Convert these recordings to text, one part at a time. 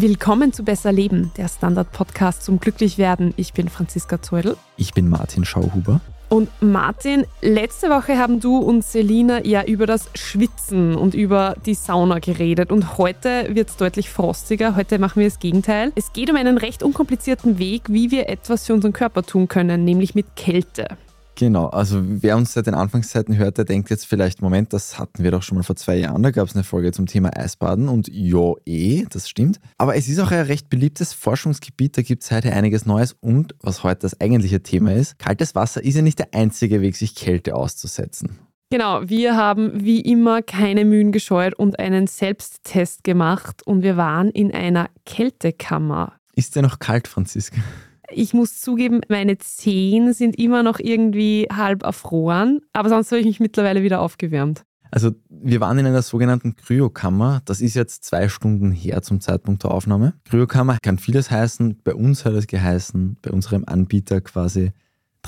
Willkommen zu Besser Leben, der Standard-Podcast zum Glücklichwerden. Ich bin Franziska Zeudel. Ich bin Martin Schauhuber. Und Martin, letzte Woche haben du und Selina ja über das Schwitzen und über die Sauna geredet. Und heute wird es deutlich frostiger. Heute machen wir das Gegenteil. Es geht um einen recht unkomplizierten Weg, wie wir etwas für unseren Körper tun können, nämlich mit Kälte. Genau, also wer uns seit den Anfangszeiten hört, der denkt jetzt vielleicht, Moment, das hatten wir doch schon mal vor zwei Jahren, da gab es eine Folge zum Thema Eisbaden und ja, eh, das stimmt. Aber es ist auch ein recht beliebtes Forschungsgebiet, da gibt es heute einiges Neues und was heute das eigentliche Thema ist, kaltes Wasser ist ja nicht der einzige Weg, sich Kälte auszusetzen. Genau, wir haben wie immer keine Mühen gescheut und einen Selbsttest gemacht und wir waren in einer Kältekammer. Ist der noch kalt, Franziska? Ich muss zugeben, meine Zehen sind immer noch irgendwie halb erfroren, aber sonst habe ich mich mittlerweile wieder aufgewärmt. Also wir waren in einer sogenannten Kryokammer. Das ist jetzt zwei Stunden her zum Zeitpunkt der Aufnahme. Kryokammer kann vieles heißen. Bei uns hat es geheißen, bei unserem Anbieter quasi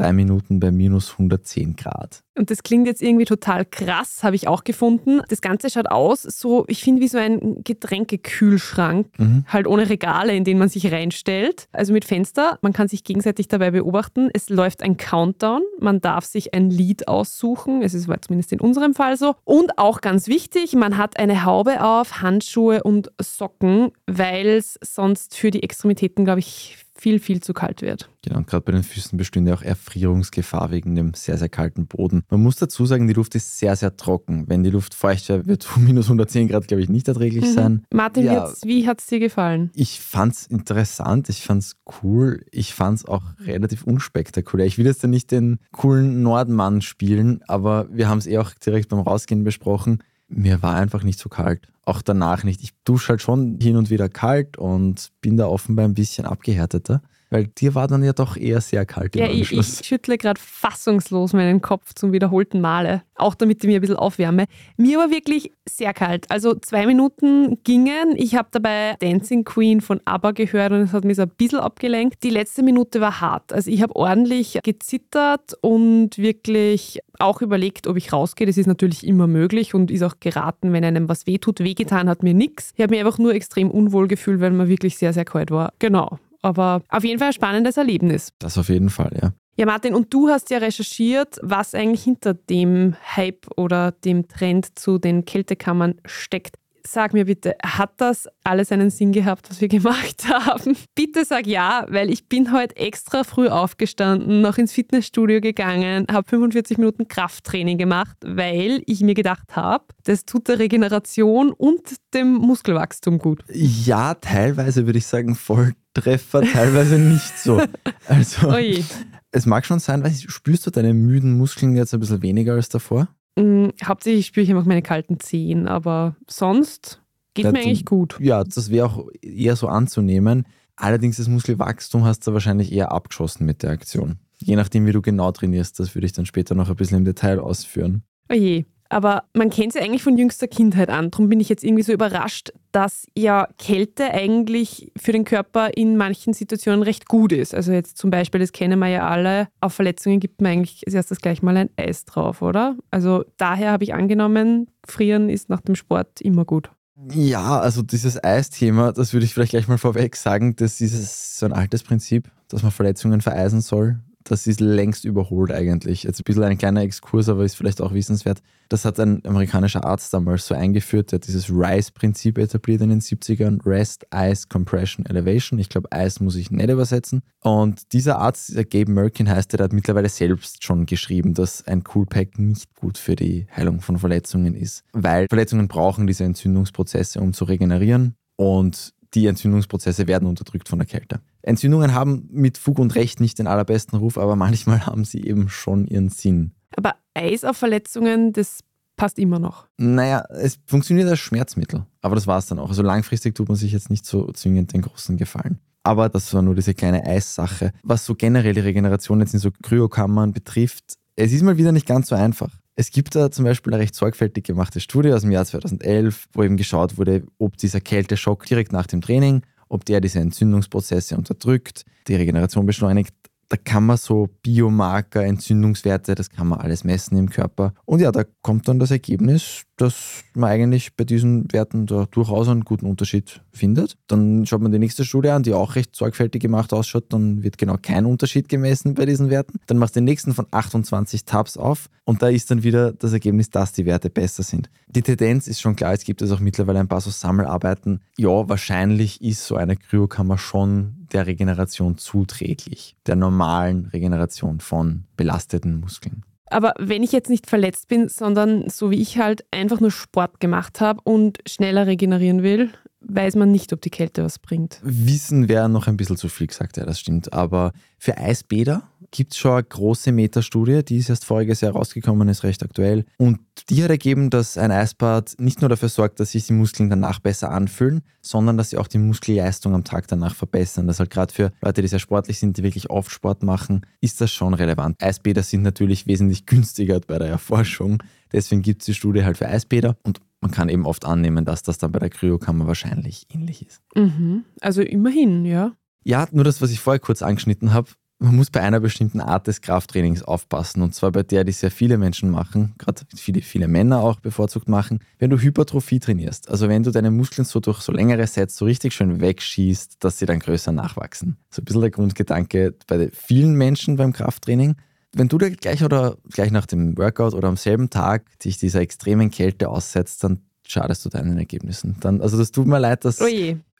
drei Minuten bei minus 110 Grad. Und das klingt jetzt irgendwie total krass, habe ich auch gefunden. Das Ganze schaut aus, so, ich finde, wie so ein Getränkekühlschrank, mhm. halt ohne Regale, in denen man sich reinstellt. Also mit Fenster, man kann sich gegenseitig dabei beobachten. Es läuft ein Countdown, man darf sich ein Lied aussuchen. Es ist zumindest in unserem Fall so. Und auch ganz wichtig, man hat eine Haube auf, Handschuhe und Socken, weil es sonst für die Extremitäten, glaube ich, viel, viel zu kalt wird. Genau, und gerade bei den Füßen bestünde auch Erfrierungsgefahr wegen dem sehr, sehr kalten Boden. Man muss dazu sagen, die Luft ist sehr, sehr trocken. Wenn die Luft feucht wäre, wird minus 110 Grad, glaube ich, nicht erträglich mhm. sein. Martin, ja, wie hat es dir gefallen? Ich fand es interessant, ich fand es cool, ich fand es auch relativ unspektakulär. Ich will jetzt da nicht den coolen Nordmann spielen, aber wir haben es eh auch direkt beim Rausgehen besprochen mir war einfach nicht so kalt. Auch danach nicht. Ich dusche halt schon hin und wieder kalt und bin da offenbar ein bisschen abgehärteter. Weil dir war dann ja doch eher sehr kalt ja, im Anschluss. Ich, ich schüttle gerade fassungslos meinen Kopf zum wiederholten Male. Auch damit ich mich ein bisschen aufwärme. Mir war wirklich sehr kalt. Also zwei Minuten gingen. Ich habe dabei Dancing Queen von ABBA gehört und es hat mich so ein bisschen abgelenkt. Die letzte Minute war hart. Also ich habe ordentlich gezittert und wirklich auch überlegt, ob ich rausgehe. Das ist natürlich immer möglich und ist auch geraten, wenn einem was wehtut. Wehgetan hat mir nichts. Ich habe mich einfach nur extrem unwohl gefühlt, weil mir wirklich sehr, sehr kalt war. Genau. Aber auf jeden Fall ein spannendes Erlebnis. Das auf jeden Fall, ja. Ja, Martin, und du hast ja recherchiert, was eigentlich hinter dem Hype oder dem Trend zu den Kältekammern steckt. Sag mir bitte, hat das alles einen Sinn gehabt, was wir gemacht haben? Bitte sag ja, weil ich bin heute extra früh aufgestanden, noch ins Fitnessstudio gegangen, habe 45 Minuten Krafttraining gemacht, weil ich mir gedacht habe, das tut der Regeneration und dem Muskelwachstum gut. Ja, teilweise würde ich sagen Volltreffer, teilweise nicht so. Also, Oje. es mag schon sein, weil spürst du deine müden Muskeln jetzt ein bisschen weniger als davor? Mhm, hauptsächlich spüre ich einfach meine kalten Zehen, aber sonst geht ja, mir eigentlich gut. Ja, das wäre auch eher so anzunehmen. Allerdings das Muskelwachstum hast du wahrscheinlich eher abgeschossen mit der Aktion. Je nachdem, wie du genau trainierst, das würde ich dann später noch ein bisschen im Detail ausführen. Oje, aber man kennt sie eigentlich von jüngster Kindheit an. Darum bin ich jetzt irgendwie so überrascht, dass ja Kälte eigentlich für den Körper in manchen Situationen recht gut ist. Also jetzt zum Beispiel, das kennen wir ja alle, auf Verletzungen gibt man eigentlich als erstes gleich mal ein Eis drauf, oder? Also daher habe ich angenommen, frieren ist nach dem Sport immer gut. Ja, also dieses Eisthema, das würde ich vielleicht gleich mal vorweg sagen, das ist so ein altes Prinzip, dass man Verletzungen vereisen soll das ist längst überholt eigentlich. Jetzt ein bisschen ein kleiner Exkurs, aber ist vielleicht auch wissenswert. Das hat ein amerikanischer Arzt damals so eingeführt, der hat dieses RISE-Prinzip etabliert in den 70ern. Rest, Ice, Compression, Elevation. Ich glaube, Ice muss ich nicht übersetzen. Und dieser Arzt, der Gabe Merkin heißt, der hat mittlerweile selbst schon geschrieben, dass ein Coolpack nicht gut für die Heilung von Verletzungen ist. Weil Verletzungen brauchen diese Entzündungsprozesse, um zu regenerieren. Und die Entzündungsprozesse werden unterdrückt von der Kälte. Entzündungen haben mit Fug und Recht nicht den allerbesten Ruf, aber manchmal haben sie eben schon ihren Sinn. Aber Eis auf Verletzungen, das passt immer noch. Naja, es funktioniert als Schmerzmittel, aber das war es dann auch. Also langfristig tut man sich jetzt nicht so zwingend den großen Gefallen. Aber das war nur diese kleine Eissache. Was so generell die Regeneration jetzt in so Kryokammern betrifft, es ist mal wieder nicht ganz so einfach. Es gibt da zum Beispiel eine recht sorgfältig gemachte Studie aus dem Jahr 2011, wo eben geschaut wurde, ob dieser Kälteschock direkt nach dem Training, ob der diese Entzündungsprozesse unterdrückt, die Regeneration beschleunigt. Da kann man so Biomarker, Entzündungswerte, das kann man alles messen im Körper. Und ja, da kommt dann das Ergebnis, dass man eigentlich bei diesen Werten da durchaus einen guten Unterschied findet. Dann schaut man die nächste Studie an, die auch recht sorgfältig gemacht ausschaut. Dann wird genau kein Unterschied gemessen bei diesen Werten. Dann machst du den nächsten von 28 Tabs auf und da ist dann wieder das Ergebnis, dass die Werte besser sind. Die Tendenz ist schon klar, es gibt es auch mittlerweile ein paar so Sammelarbeiten. Ja, wahrscheinlich ist so eine Kryokammer schon der Regeneration zuträglich, der normalen Regeneration von belasteten Muskeln. Aber wenn ich jetzt nicht verletzt bin, sondern so wie ich halt einfach nur Sport gemacht habe und schneller regenerieren will, weiß man nicht, ob die Kälte was bringt. Wissen wäre noch ein bisschen zu viel gesagt, ja, das stimmt. Aber für Eisbäder gibt es schon eine große Metastudie, die ist erst voriges Jahr rausgekommen, ist recht aktuell. Und die hat ergeben, dass ein Eisbad nicht nur dafür sorgt, dass sich die Muskeln danach besser anfühlen, sondern dass sie auch die Muskelleistung am Tag danach verbessern. Das halt gerade für Leute, die sehr sportlich sind, die wirklich oft Sport machen, ist das schon relevant. Eisbäder sind natürlich wesentlich günstiger bei der Erforschung. Deswegen gibt es die Studie halt für Eisbäder und man kann eben oft annehmen, dass das dann bei der Kryokammer wahrscheinlich ähnlich ist. Mhm. Also immerhin, ja. Ja, nur das, was ich vorher kurz angeschnitten habe. Man muss bei einer bestimmten Art des Krafttrainings aufpassen und zwar bei der, die sehr viele Menschen machen, gerade viele, viele Männer auch bevorzugt machen, wenn du Hypertrophie trainierst. Also wenn du deine Muskeln so durch so längere Sets so richtig schön wegschießt, dass sie dann größer nachwachsen. So ein bisschen der Grundgedanke bei vielen Menschen beim Krafttraining. Wenn du dir gleich oder gleich nach dem Workout oder am selben Tag dich dieser extremen Kälte aussetzt, dann schadest du deinen Ergebnissen. Dann, also das tut mir leid, dass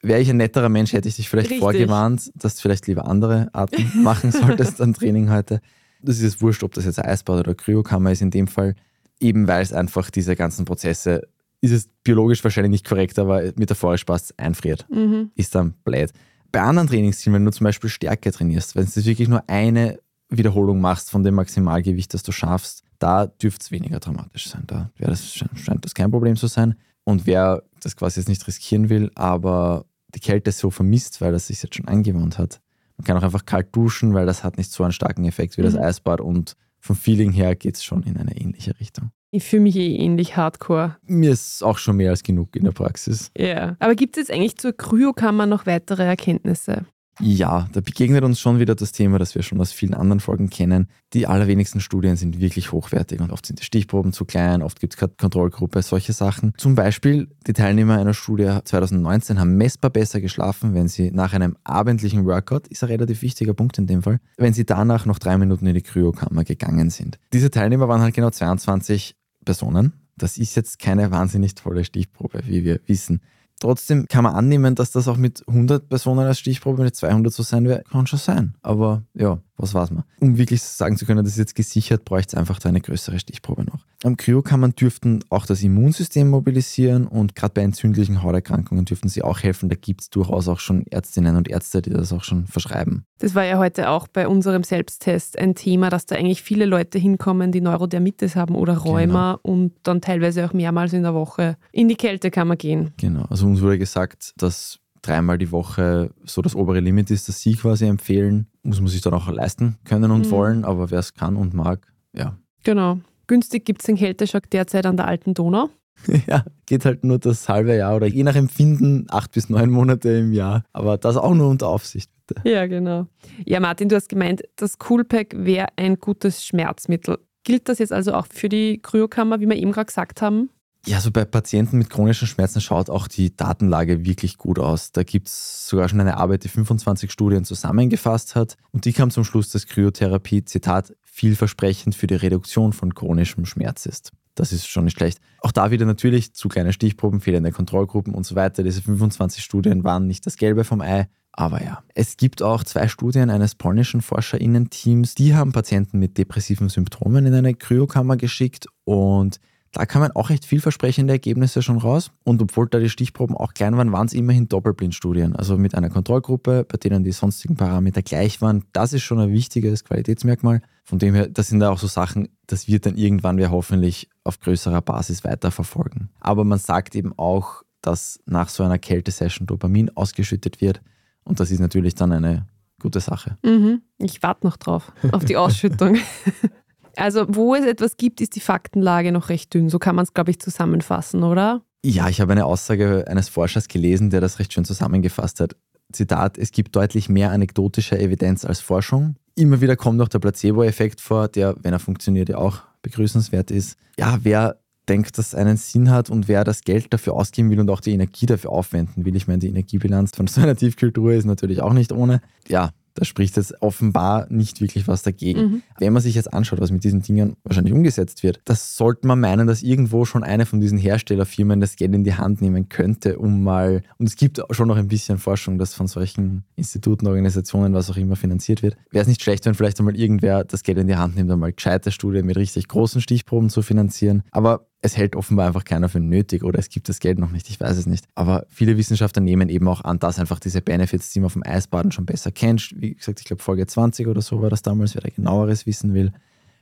wäre ich ein netterer Mensch, hätte ich dich vielleicht Richtig. vorgewarnt, dass du vielleicht lieber andere Arten machen solltest an Training heute. Das ist jetzt wurscht, ob das jetzt Eisbad oder Kryokammer ist in dem Fall, eben weil es einfach diese ganzen Prozesse, ist es biologisch wahrscheinlich nicht korrekt, aber metaphorisch passt, einfriert. Mhm. Ist dann blöd. Bei anderen Trainingszielen, wenn du zum Beispiel Stärke trainierst, wenn es wirklich nur eine Wiederholung machst von dem Maximalgewicht, das du schaffst, da dürfte es weniger dramatisch sein. Da das, scheint das kein Problem zu sein. Und wer das quasi jetzt nicht riskieren will, aber die Kälte so vermisst, weil das sich jetzt schon angewohnt hat. Man kann auch einfach kalt duschen, weil das hat nicht so einen starken Effekt wie mhm. das Eisbad und vom Feeling her geht es schon in eine ähnliche Richtung. Ich fühle mich eh ähnlich hardcore. Mir ist auch schon mehr als genug in der Praxis. Ja. Aber gibt es jetzt eigentlich zur Kryokammer noch weitere Erkenntnisse? Ja, da begegnet uns schon wieder das Thema, das wir schon aus vielen anderen Folgen kennen. Die allerwenigsten Studien sind wirklich hochwertig und oft sind die Stichproben zu klein, oft gibt es keine Kontrollgruppe, solche Sachen. Zum Beispiel, die Teilnehmer einer Studie 2019 haben messbar besser geschlafen, wenn sie nach einem abendlichen Workout, ist ein relativ wichtiger Punkt in dem Fall, wenn sie danach noch drei Minuten in die Kryokammer gegangen sind. Diese Teilnehmer waren halt genau 22 Personen. Das ist jetzt keine wahnsinnig tolle Stichprobe, wie wir wissen. Trotzdem kann man annehmen, dass das auch mit 100 Personen als Stichprobe, mit 200 so sein wird. Kann schon sein. Aber ja, was weiß man. Um wirklich sagen zu können, das ist jetzt gesichert, bräuchte es einfach da eine größere Stichprobe noch. Am Kryokammern dürften auch das Immunsystem mobilisieren und gerade bei entzündlichen Hauterkrankungen dürften sie auch helfen. Da gibt es durchaus auch schon Ärztinnen und Ärzte, die das auch schon verschreiben. Das war ja heute auch bei unserem Selbsttest ein Thema, dass da eigentlich viele Leute hinkommen, die Neurodermitis haben oder Rheuma genau. und dann teilweise auch mehrmals in der Woche in die Kältekammer gehen. Genau, also uns wurde gesagt, dass dreimal die Woche so das obere Limit ist, das Sie quasi empfehlen. Muss man sich dann auch leisten können und mhm. wollen, aber wer es kann und mag, ja. Genau. Günstig gibt es den Kälteschock derzeit an der alten Donau. Ja, geht halt nur das halbe Jahr oder je nach Empfinden acht bis neun Monate im Jahr. Aber das auch nur unter Aufsicht, bitte. Ja, genau. Ja, Martin, du hast gemeint, das Coolpack wäre ein gutes Schmerzmittel. Gilt das jetzt also auch für die Kryokammer, wie wir eben gerade gesagt haben? Ja, so bei Patienten mit chronischen Schmerzen schaut auch die Datenlage wirklich gut aus. Da gibt es sogar schon eine Arbeit, die 25 Studien zusammengefasst hat und die kam zum Schluss, dass Kryotherapie, Zitat, vielversprechend für die Reduktion von chronischem Schmerz ist. Das ist schon nicht schlecht. Auch da wieder natürlich zu kleine Stichproben, fehlende Kontrollgruppen und so weiter. Diese 25 Studien waren nicht das Gelbe vom Ei. Aber ja, es gibt auch zwei Studien eines polnischen ForscherInnen-Teams, die haben Patienten mit depressiven Symptomen in eine Kryokammer geschickt und da kamen auch recht vielversprechende Ergebnisse schon raus. Und obwohl da die Stichproben auch klein waren, waren es immerhin Doppelblindstudien. Also mit einer Kontrollgruppe, bei denen die sonstigen Parameter gleich waren. Das ist schon ein wichtiges Qualitätsmerkmal. Von dem her, das sind da auch so Sachen, das wird dann irgendwann wir hoffentlich auf größerer Basis weiterverfolgen. Aber man sagt eben auch, dass nach so einer Kältesession Dopamin ausgeschüttet wird. Und das ist natürlich dann eine gute Sache. Mhm. Ich warte noch drauf, auf die Ausschüttung. Also wo es etwas gibt, ist die Faktenlage noch recht dünn. So kann man es, glaube ich, zusammenfassen, oder? Ja, ich habe eine Aussage eines Forschers gelesen, der das recht schön zusammengefasst hat. Zitat, es gibt deutlich mehr anekdotische Evidenz als Forschung. Immer wieder kommt noch der Placebo-Effekt vor, der, wenn er funktioniert, ja auch begrüßenswert ist. Ja, wer denke, dass es einen Sinn hat und wer das Geld dafür ausgeben will und auch die Energie dafür aufwenden will. Ich meine, die Energiebilanz von so einer Tiefkultur ist natürlich auch nicht ohne. Ja, da spricht jetzt offenbar nicht wirklich was dagegen. Mhm. Wenn man sich jetzt anschaut, was mit diesen Dingen wahrscheinlich umgesetzt wird, das sollte man meinen, dass irgendwo schon eine von diesen Herstellerfirmen das Geld in die Hand nehmen könnte, um mal, und es gibt schon noch ein bisschen Forschung, das von solchen Instituten, Organisationen, was auch immer finanziert wird. Wäre es nicht schlecht, wenn vielleicht einmal irgendwer das Geld in die Hand nimmt, einmal gescheite Studien mit richtig großen Stichproben zu finanzieren. Aber es hält offenbar einfach keiner für nötig oder es gibt das Geld noch nicht, ich weiß es nicht. Aber viele Wissenschaftler nehmen eben auch an, dass einfach diese Benefits, die man vom Eisbaden schon besser kennt, wie gesagt, ich glaube Folge 20 oder so war das damals, wer da genaueres wissen will,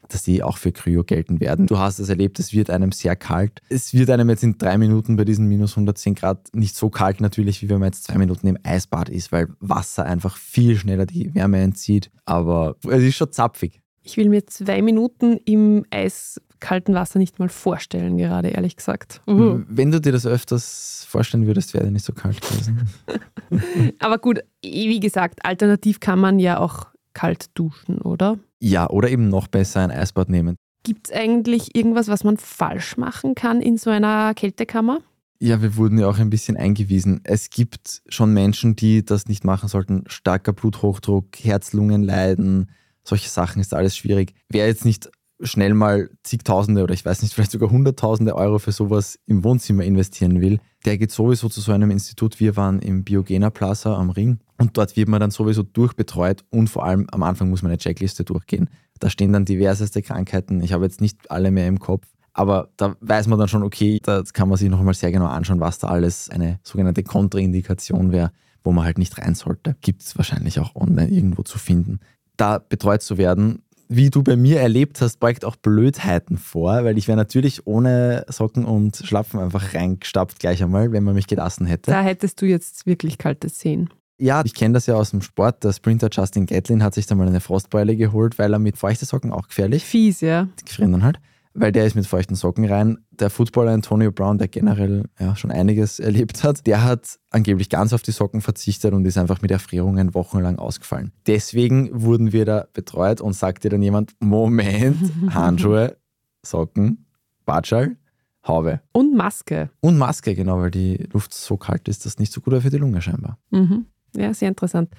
dass die auch für Kryo gelten werden. Du hast es erlebt, es wird einem sehr kalt. Es wird einem jetzt in drei Minuten bei diesen minus 110 Grad nicht so kalt natürlich, wie wenn man jetzt zwei Minuten im Eisbad ist, weil Wasser einfach viel schneller die Wärme entzieht. Aber es ist schon zapfig. Ich will mir zwei Minuten im eiskalten Wasser nicht mal vorstellen, gerade ehrlich gesagt. Uh. Wenn du dir das öfters vorstellen würdest, wäre es nicht so kalt gewesen. Aber gut, wie gesagt, alternativ kann man ja auch kalt duschen, oder? Ja, oder eben noch besser ein Eisbad nehmen. Gibt es eigentlich irgendwas, was man falsch machen kann in so einer Kältekammer? Ja, wir wurden ja auch ein bisschen eingewiesen. Es gibt schon Menschen, die das nicht machen sollten. Starker Bluthochdruck, Herz-Lungen-Leiden, solche Sachen ist alles schwierig. Wer jetzt nicht schnell mal zigtausende oder ich weiß nicht, vielleicht sogar hunderttausende Euro für sowas im Wohnzimmer investieren will, der geht sowieso zu so einem Institut. Wir waren im Biogena Plaza am Ring und dort wird man dann sowieso durchbetreut und vor allem am Anfang muss man eine Checkliste durchgehen. Da stehen dann diverseste Krankheiten. Ich habe jetzt nicht alle mehr im Kopf, aber da weiß man dann schon, okay, da kann man sich noch einmal sehr genau anschauen, was da alles eine sogenannte Kontraindikation wäre, wo man halt nicht rein sollte. Gibt es wahrscheinlich auch online irgendwo zu finden da betreut zu werden. Wie du bei mir erlebt hast, beugt auch Blödheiten vor, weil ich wäre natürlich ohne Socken und Schlapfen einfach reingestapft gleich einmal, wenn man mich gelassen hätte. Da hättest du jetzt wirklich kalte Zehen. Ja, ich kenne das ja aus dem Sport. Der Sprinter Justin Gatlin hat sich da mal eine Frostbeule geholt, weil er mit feuchten Socken auch gefährlich. Fies, ja. Die gefrieren dann halt weil der ist mit feuchten Socken rein. Der Footballer Antonio Brown, der generell ja, schon einiges erlebt hat, der hat angeblich ganz auf die Socken verzichtet und ist einfach mit Erfrierungen wochenlang ausgefallen. Deswegen wurden wir da betreut und sagte dann jemand, Moment, Handschuhe, Socken, Batschal, Haube. Und Maske. Und Maske, genau, weil die Luft so kalt ist, dass nicht so gut für die Lunge scheinbar. Mhm. Ja, sehr interessant.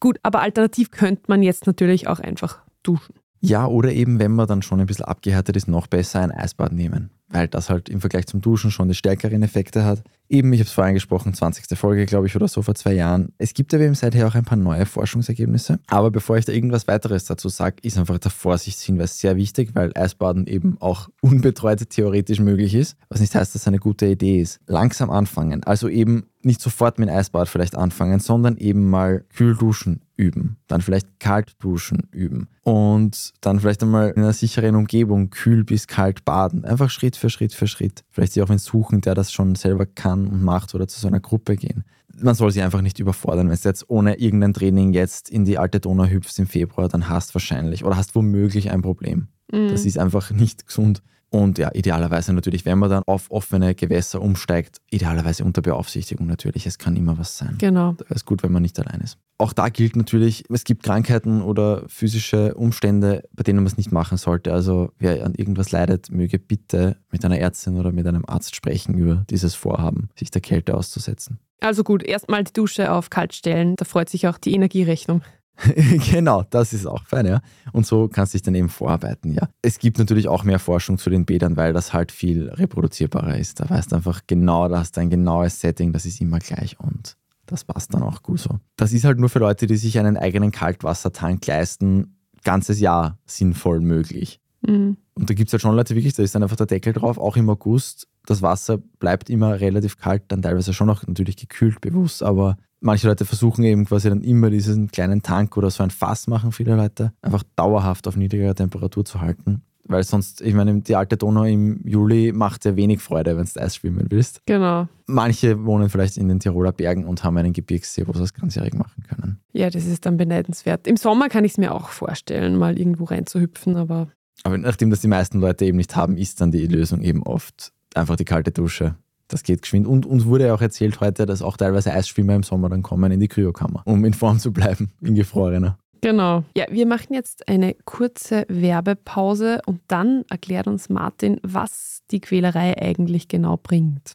Gut, aber alternativ könnte man jetzt natürlich auch einfach duschen. Ja, oder eben, wenn man dann schon ein bisschen abgehärtet ist, noch besser ein Eisbad nehmen, weil das halt im Vergleich zum Duschen schon die stärkeren Effekte hat. Eben, ich habe es vorhin gesprochen, 20. Folge, glaube ich, oder so vor zwei Jahren. Es gibt aber eben seither auch ein paar neue Forschungsergebnisse. Aber bevor ich da irgendwas weiteres dazu sage, ist einfach der Vorsichtshinweis sehr wichtig, weil Eisbaden eben auch unbetreut theoretisch möglich ist, was nicht heißt, dass es eine gute Idee ist. Langsam anfangen, also eben nicht sofort mit Eisbad vielleicht anfangen, sondern eben mal kühl duschen üben, dann vielleicht kalt duschen üben und dann vielleicht einmal in einer sicheren Umgebung kühl bis kalt baden. Einfach Schritt für Schritt für Schritt. Vielleicht sich auch wen suchen, der das schon selber kann und macht oder zu so einer Gruppe gehen. Man soll sich einfach nicht überfordern. Wenn du jetzt ohne irgendein Training jetzt in die alte Donau hüpfst im Februar, dann hast wahrscheinlich oder hast womöglich ein Problem. Mhm. Das ist einfach nicht gesund. Und ja, idealerweise natürlich, wenn man dann auf offene Gewässer umsteigt, idealerweise unter Beaufsichtigung natürlich. Es kann immer was sein. Genau. Da ist gut, wenn man nicht allein ist. Auch da gilt natürlich, es gibt Krankheiten oder physische Umstände, bei denen man es nicht machen sollte. Also wer an irgendwas leidet, möge bitte mit einer Ärztin oder mit einem Arzt sprechen über dieses Vorhaben, sich der Kälte auszusetzen. Also gut, erstmal die Dusche auf kalt stellen, da freut sich auch die Energierechnung. genau, das ist auch fein, ja. Und so kannst du dich dann eben vorarbeiten, ja. Es gibt natürlich auch mehr Forschung zu den Bädern, weil das halt viel reproduzierbarer ist. Da weißt du einfach genau, da hast du ein genaues Setting, das ist immer gleich und das passt dann auch gut so. Das ist halt nur für Leute, die sich einen eigenen Kaltwassertank leisten, ganzes Jahr sinnvoll möglich. Mhm. Und da gibt es halt schon Leute wirklich, da ist dann einfach der Deckel drauf, auch im August. Das Wasser bleibt immer relativ kalt, dann teilweise schon auch natürlich gekühlt bewusst, aber manche Leute versuchen eben quasi dann immer diesen kleinen Tank oder so ein Fass machen, viele Leute, einfach dauerhaft auf niedriger Temperatur zu halten. Weil sonst, ich meine, die alte Donau im Juli macht ja wenig Freude, wenn du Eis schwimmen willst. Genau. Manche wohnen vielleicht in den Tiroler Bergen und haben einen Gebirgssee, wo sie das ganzjährig machen können. Ja, das ist dann beneidenswert. Im Sommer kann ich es mir auch vorstellen, mal irgendwo reinzuhüpfen, aber. Aber nachdem das die meisten Leute eben nicht haben, ist dann die Lösung eben oft einfach die kalte Dusche. Das geht geschwind. Und uns wurde ja auch erzählt heute, dass auch teilweise Eisschwimmer im Sommer dann kommen in die Kryokammer, um in Form zu bleiben, in gefrorener. Genau. Ja, wir machen jetzt eine kurze Werbepause und dann erklärt uns Martin, was die Quälerei eigentlich genau bringt.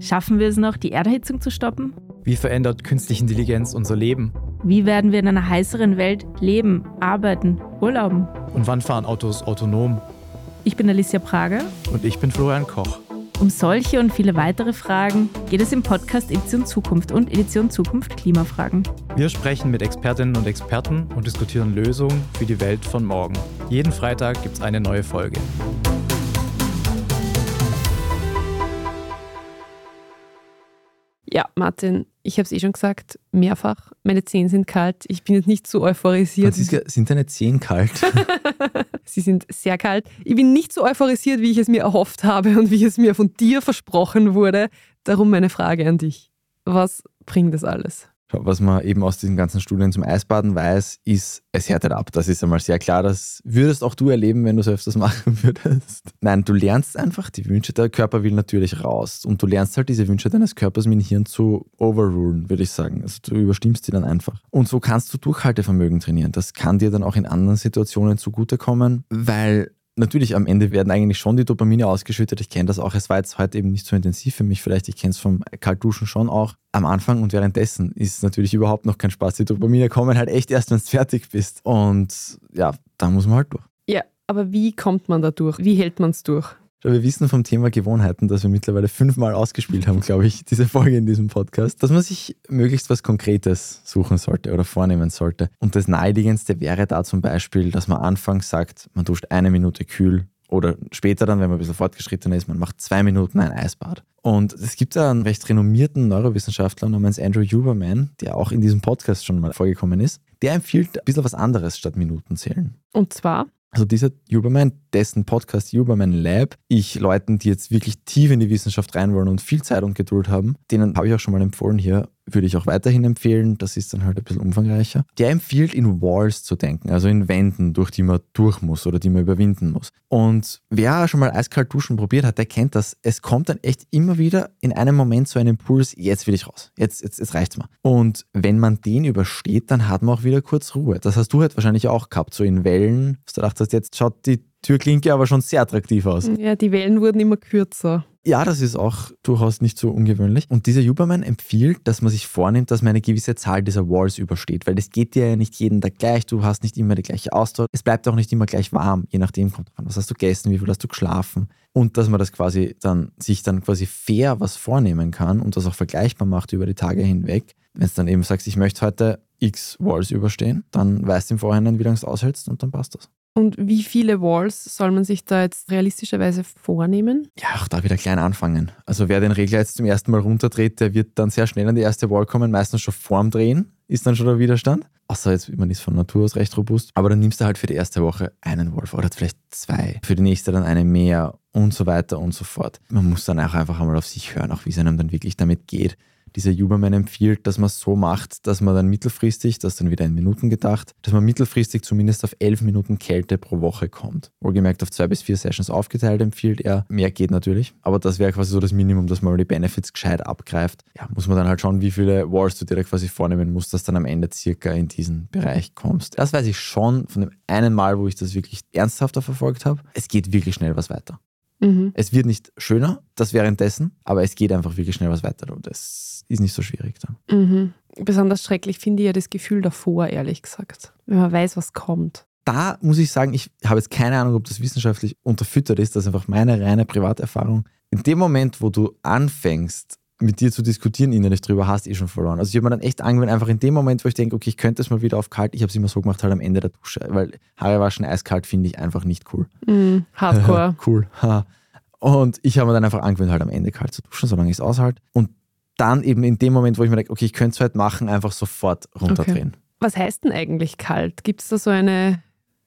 Schaffen wir es noch, die Erderhitzung zu stoppen? Wie verändert künstliche Intelligenz unser Leben? Wie werden wir in einer heißeren Welt leben, arbeiten, urlauben? Und wann fahren Autos autonom? Ich bin Alicia Prager. Und ich bin Florian Koch. Um solche und viele weitere Fragen geht es im Podcast Edition Zukunft und Edition Zukunft Klimafragen. Wir sprechen mit Expertinnen und Experten und diskutieren Lösungen für die Welt von morgen. Jeden Freitag gibt es eine neue Folge. Ja, Martin, ich habe es eh schon gesagt, mehrfach. Meine Zehen sind kalt. Ich bin jetzt nicht so euphorisiert. Franziska, sind deine Zehen kalt? Sie sind sehr kalt. Ich bin nicht so euphorisiert, wie ich es mir erhofft habe und wie es mir von dir versprochen wurde. Darum meine Frage an dich. Was bringt das alles? Was man eben aus diesen ganzen Studien zum Eisbaden weiß, ist, es härtet ab. Das ist einmal sehr klar. Das würdest auch du erleben, wenn du es öfters machen würdest. Nein, du lernst einfach die Wünsche. Der Körper will natürlich raus. Und du lernst halt diese Wünsche deines Körpers mit dem Hirn zu overrulen, würde ich sagen. Also du überstimmst die dann einfach. Und so kannst du Durchhaltevermögen trainieren. Das kann dir dann auch in anderen Situationen zugutekommen, weil natürlich am Ende werden eigentlich schon die Dopamine ausgeschüttet. Ich kenne das auch. Es war jetzt heute eben nicht so intensiv für mich. Vielleicht, ich kenne es vom Kaltduschen schon auch. Am Anfang und währenddessen ist natürlich überhaupt noch kein Spaß. Die Dopamine kommen halt echt erst, wenn du fertig bist. Und ja, da muss man halt durch. Ja, aber wie kommt man da durch? Wie hält man es durch? Wir wissen vom Thema Gewohnheiten, dass wir mittlerweile fünfmal ausgespielt haben, glaube ich, diese Folge in diesem Podcast, dass man sich möglichst was Konkretes suchen sollte oder vornehmen sollte. Und das Naheliegendste wäre da zum Beispiel, dass man anfangs sagt, man duscht eine Minute kühl oder später dann, wenn man ein bisschen fortgeschrittener ist, man macht zwei Minuten ein Eisbad. Und es gibt da einen recht renommierten Neurowissenschaftler namens Andrew Huberman, der auch in diesem Podcast schon mal vorgekommen ist. Der empfiehlt ein bisschen was anderes statt Minuten zählen. Und zwar? Also dieser Huberman, dessen Podcast Huberman Lab, ich Leuten, die jetzt wirklich tief in die Wissenschaft rein wollen und viel Zeit und Geduld haben, denen habe ich auch schon mal empfohlen hier, würde ich auch weiterhin empfehlen. Das ist dann halt ein bisschen umfangreicher. Der empfiehlt, in Walls zu denken, also in Wänden, durch die man durch muss oder die man überwinden muss. Und wer schon mal eiskalt duschen probiert hat, der kennt das. Es kommt dann echt immer wieder in einem Moment so ein Impuls, jetzt will ich raus, jetzt, jetzt, jetzt reicht's mal. Und wenn man den übersteht, dann hat man auch wieder kurz Ruhe. Das hast du halt wahrscheinlich auch gehabt, so in Wellen, dass du dachtest, jetzt schaut die Türklinke aber schon sehr attraktiv aus. Ja, die Wellen wurden immer kürzer. Ja, das ist auch durchaus nicht so ungewöhnlich. Und dieser Huberman empfiehlt, dass man sich vornimmt, dass man eine gewisse Zahl dieser Walls übersteht, weil das geht dir ja nicht jeden Tag gleich, du hast nicht immer die gleiche Ausdauer, es bleibt auch nicht immer gleich warm, je nachdem kommt drauf was hast du gegessen, wie viel hast du geschlafen und dass man das quasi dann sich dann quasi fair was vornehmen kann und das auch vergleichbar macht über die Tage hinweg. Wenn es dann eben sagst, ich möchte heute x Walls überstehen, dann weißt du im Vorhinein, wie lange es aushältst und dann passt das. Und wie viele Walls soll man sich da jetzt realistischerweise vornehmen? Ja, auch da wieder klein anfangen. Also wer den Regler jetzt zum ersten Mal runterdreht, der wird dann sehr schnell an die erste Wall kommen, meistens schon vorm Drehen ist dann schon der Widerstand. Außer jetzt, man ist von Natur aus recht robust. Aber dann nimmst du halt für die erste Woche einen Wolf oder vielleicht zwei. Für die nächste dann eine mehr und so weiter und so fort. Man muss dann auch einfach einmal auf sich hören, auch wie es einem dann wirklich damit geht dieser Huberman empfiehlt, dass man es so macht, dass man dann mittelfristig, das dann wieder in Minuten gedacht, dass man mittelfristig zumindest auf elf Minuten Kälte pro Woche kommt. Wohlgemerkt auf zwei bis vier Sessions aufgeteilt empfiehlt er. Mehr geht natürlich, aber das wäre quasi so das Minimum, dass man die Benefits gescheit abgreift. Ja, muss man dann halt schauen, wie viele Walls du dir da quasi vornehmen musst, dass dann am Ende circa in diesen Bereich kommst. Das weiß ich schon von dem einen Mal, wo ich das wirklich ernsthafter verfolgt habe. Es geht wirklich schnell was weiter. Mhm. Es wird nicht schöner, das währenddessen, aber es geht einfach wirklich schnell was weiter und das ist nicht so schwierig dann. Mhm. Besonders schrecklich finde ich ja das Gefühl davor, ehrlich gesagt, wenn man weiß, was kommt. Da muss ich sagen, ich habe jetzt keine Ahnung, ob das wissenschaftlich unterfüttert ist, das ist einfach meine reine Privaterfahrung. In dem Moment, wo du anfängst, mit dir zu diskutieren innerlich drüber, hast eh schon verloren. Also ich habe mir dann echt angewöhnt, einfach in dem Moment, wo ich denke, okay, ich könnte es mal wieder auf kalt, ich habe es immer so gemacht, halt am Ende der Dusche, weil Haare waschen eiskalt finde ich einfach nicht cool. Mm, hardcore. cool. Und ich habe mir dann einfach angewöhnt, halt am Ende kalt zu duschen, solange ich es aushalte. Und dann eben in dem Moment, wo ich mir denke, okay, ich könnte es halt machen, einfach sofort runterdrehen. Okay. Was heißt denn eigentlich kalt? Gibt es da so eine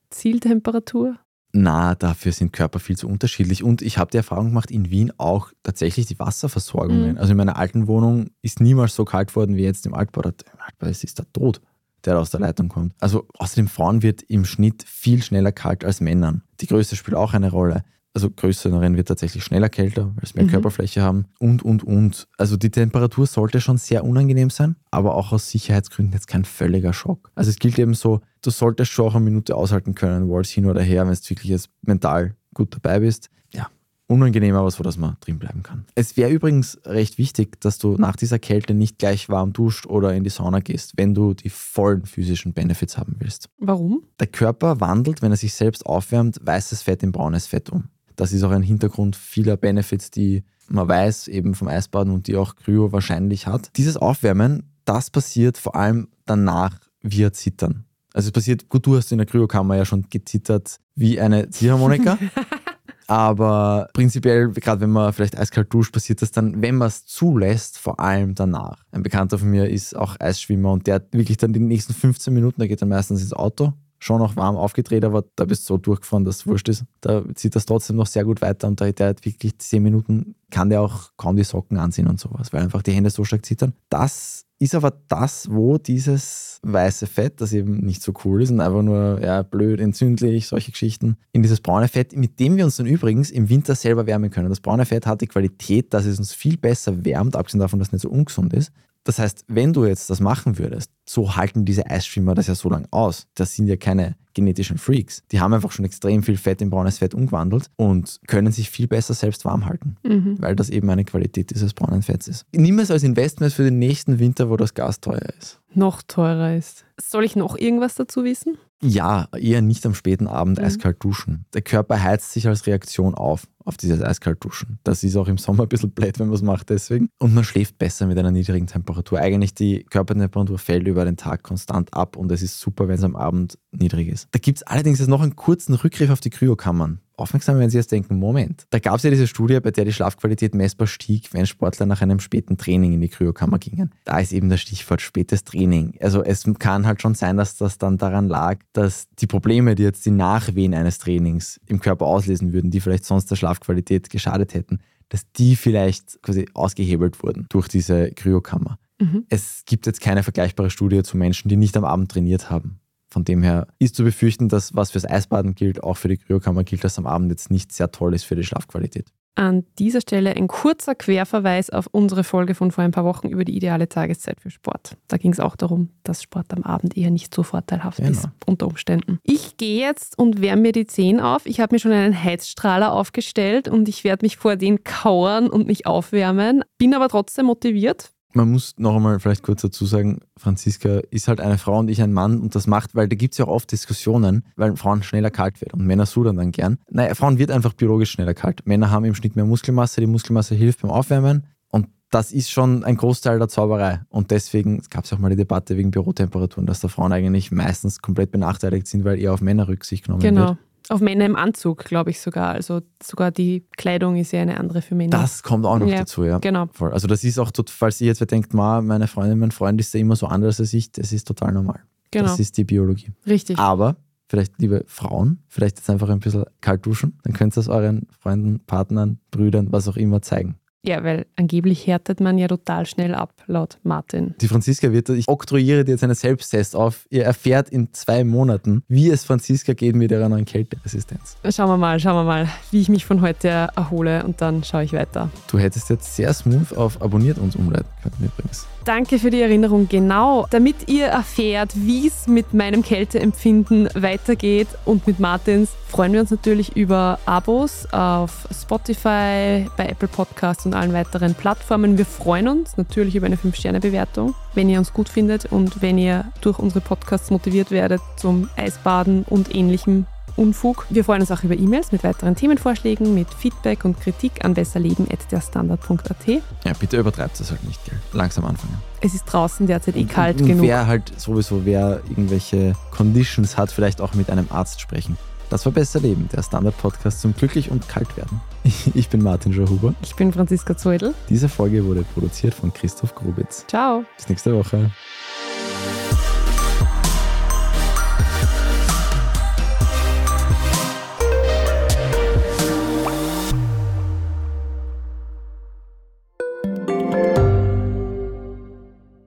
Zieltemperatur? Na, dafür sind Körper viel zu unterschiedlich. Und ich habe die Erfahrung gemacht, in Wien auch tatsächlich die Wasserversorgungen. Mhm. Also in meiner alten Wohnung ist niemals so kalt worden wie jetzt im Altbau. Im Altbau ist der Tod, der aus der Leitung kommt. Also außerdem Frauen wird im Schnitt viel schneller kalt als Männern. Die Größe spielt auch eine Rolle. Also größeren wird tatsächlich schneller kälter, weil sie mehr Mhm. Körperfläche haben und, und, und. Also die Temperatur sollte schon sehr unangenehm sein, aber auch aus Sicherheitsgründen jetzt kein völliger Schock. Also es gilt eben so, du solltest schon auch eine Minute aushalten können, Walls hin oder her, wenn du wirklich jetzt mental gut dabei bist. Ja, unangenehm, aber so, dass man drin bleiben kann. Es wäre übrigens recht wichtig, dass du nach dieser Kälte nicht gleich warm duscht oder in die Sauna gehst, wenn du die vollen physischen Benefits haben willst. Warum? Der Körper wandelt, wenn er sich selbst aufwärmt, weißes Fett in braunes Fett um. Das ist auch ein Hintergrund vieler Benefits, die man weiß, eben vom Eisbaden und die auch Kryo wahrscheinlich hat. Dieses Aufwärmen, das passiert vor allem danach via Zittern. Also es passiert, gut, du hast in der Kryokammer ja schon gezittert wie eine Ziehharmonika. Aber prinzipiell, gerade wenn man vielleicht eiskalt duscht, passiert das dann, wenn man es zulässt, vor allem danach. Ein Bekannter von mir ist auch Eisschwimmer und der hat wirklich dann die nächsten 15 Minuten, der geht dann meistens ins Auto, schon noch warm aufgedreht, aber da bist du so durchgefahren, dass es wurscht ist. Da zieht das trotzdem noch sehr gut weiter und da, der hat wirklich 10 Minuten, kann der auch kaum die Socken anziehen und sowas, weil einfach die Hände so stark zittern. Das ist aber das, wo dieses weiße Fett, das eben nicht so cool ist und einfach nur ja, blöd, entzündlich, solche Geschichten, in dieses braune Fett, mit dem wir uns dann übrigens im Winter selber wärmen können. Das braune Fett hat die Qualität, dass es uns viel besser wärmt, abgesehen davon, dass es nicht so ungesund ist. Das heißt, wenn du jetzt das machen würdest, so halten diese Eisschwimmer das ja so lange aus. Das sind ja keine genetischen Freaks. Die haben einfach schon extrem viel Fett in braunes Fett umgewandelt und können sich viel besser selbst warm halten, Mhm. weil das eben eine Qualität dieses braunen Fetts ist. Nimm es als Investment für den nächsten Winter, wo das Gas teuer ist. Noch teurer ist. Soll ich noch irgendwas dazu wissen? Ja, eher nicht am späten Abend Mhm. eiskalt duschen. Der Körper heizt sich als Reaktion auf, auf dieses eiskalt duschen. Das ist auch im Sommer ein bisschen blöd, wenn man es macht deswegen. Und man schläft besser mit einer niedrigen Temperatur. Eigentlich die Körpertemperatur fällt über den Tag konstant ab und es ist super, wenn es am Abend niedrig ist. Da gibt es allerdings jetzt noch einen kurzen Rückgriff auf die Kryokammern. Aufmerksam, wenn Sie jetzt denken, Moment, da gab es ja diese Studie, bei der die Schlafqualität messbar stieg, wenn Sportler nach einem späten Training in die Kryokammer gingen. Da ist eben das Stichwort spätes Training. Also es kann halt schon sein, dass das dann daran lag, dass die Probleme, die jetzt die Nachwehen eines Trainings im Körper auslesen würden, die vielleicht sonst der Schlafqualität geschadet hätten, dass die vielleicht quasi ausgehebelt wurden durch diese Kryokammer. Mhm. Es gibt jetzt keine vergleichbare Studie zu Menschen, die nicht am Abend trainiert haben. Von dem her ist zu befürchten, dass was fürs Eisbaden gilt, auch für die Kryokammer gilt, dass am Abend jetzt nicht sehr toll ist für die Schlafqualität. An dieser Stelle ein kurzer Querverweis auf unsere Folge von vor ein paar Wochen über die ideale Tageszeit für Sport. Da ging es auch darum, dass Sport am Abend eher nicht so vorteilhaft Genau. ist, unter Umständen. Ich gehe jetzt und wärme mir die Zehen auf. Ich habe mir schon einen Heizstrahler aufgestellt und ich werde mich vor den kauern und mich aufwärmen. Bin aber trotzdem motiviert. Man muss noch einmal vielleicht kurz dazu sagen, Franziska ist halt eine Frau und ich ein Mann und das macht, weil da gibt es ja auch oft Diskussionen, weil Frauen schneller kalt werden und Männer sudern dann gern. Naja, Frauen wird einfach biologisch schneller kalt. Männer haben im Schnitt mehr Muskelmasse, die Muskelmasse hilft beim Aufwärmen und das ist schon ein Großteil der Zauberei. Und deswegen gab es auch mal die Debatte wegen Bürotemperaturen, dass da Frauen eigentlich meistens komplett benachteiligt sind, weil eher auf Männer Rücksicht genommen Genau. wird. Auf Männer im Anzug, glaube ich sogar. Also sogar die Kleidung ist ja eine andere für Männer. Das kommt auch noch Ja, dazu, ja. Genau. Voll. Also das ist auch, falls ihr jetzt denkt, Ma, meine Freundin, mein Freund ist ja immer so anders als ich, das ist total normal. Genau. Das ist die Biologie. Richtig. Aber vielleicht, liebe Frauen, vielleicht jetzt einfach ein bisschen kalt duschen, dann könnt ihr es euren Freunden, Partnern, Brüdern, was auch immer zeigen. Ja, weil angeblich härtet man ja total schnell ab, laut Martin. Die Franziska wird, ich oktroyiere dir jetzt einen Selbsttest auf. Ihr erfährt in zwei Monaten, wie es Franziska geht mit ihrer neuen Kälteresistenz. Schauen wir mal, schauen wir mal, wie ich mich von heute erhole und dann schaue ich weiter. Du hättest jetzt sehr smooth auf abonniert uns umleiten können übrigens. Danke für die Erinnerung. Genau, damit ihr erfährt, wie es mit meinem Kälteempfinden weitergeht und mit Martins, freuen wir uns natürlich über Abos auf Spotify, bei Apple Podcasts und allen weiteren Plattformen. Wir freuen uns natürlich über eine 5-Sterne-Bewertung, wenn ihr uns gut findet und wenn ihr durch unsere Podcasts motiviert werdet zum Eisbaden und ähnlichem Unfug. Wir freuen uns auch über E-Mails mit weiteren Themenvorschlägen, mit Feedback und Kritik an besserleben.derstandard.at. Ja, bitte übertreibt es halt nicht, gell? Langsam anfangen. Es ist draußen derzeit eh Und- kalt und genug. Wer halt sowieso, wer irgendwelche Conditions hat, vielleicht auch mit einem Arzt sprechen. Das war Besser Leben, der Standard-Podcast zum Glücklich und Kalt werden. Ich bin Martin Schauhuber. Ich bin Franziska Zeudel. Diese Folge wurde produziert von Christoph Grubitz. Ciao. Bis nächste Woche.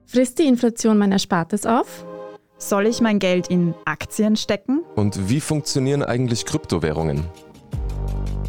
Frisst die Inflation mein Erspartes auf? Soll ich mein Geld in Aktien stecken? Und wie funktionieren eigentlich Kryptowährungen?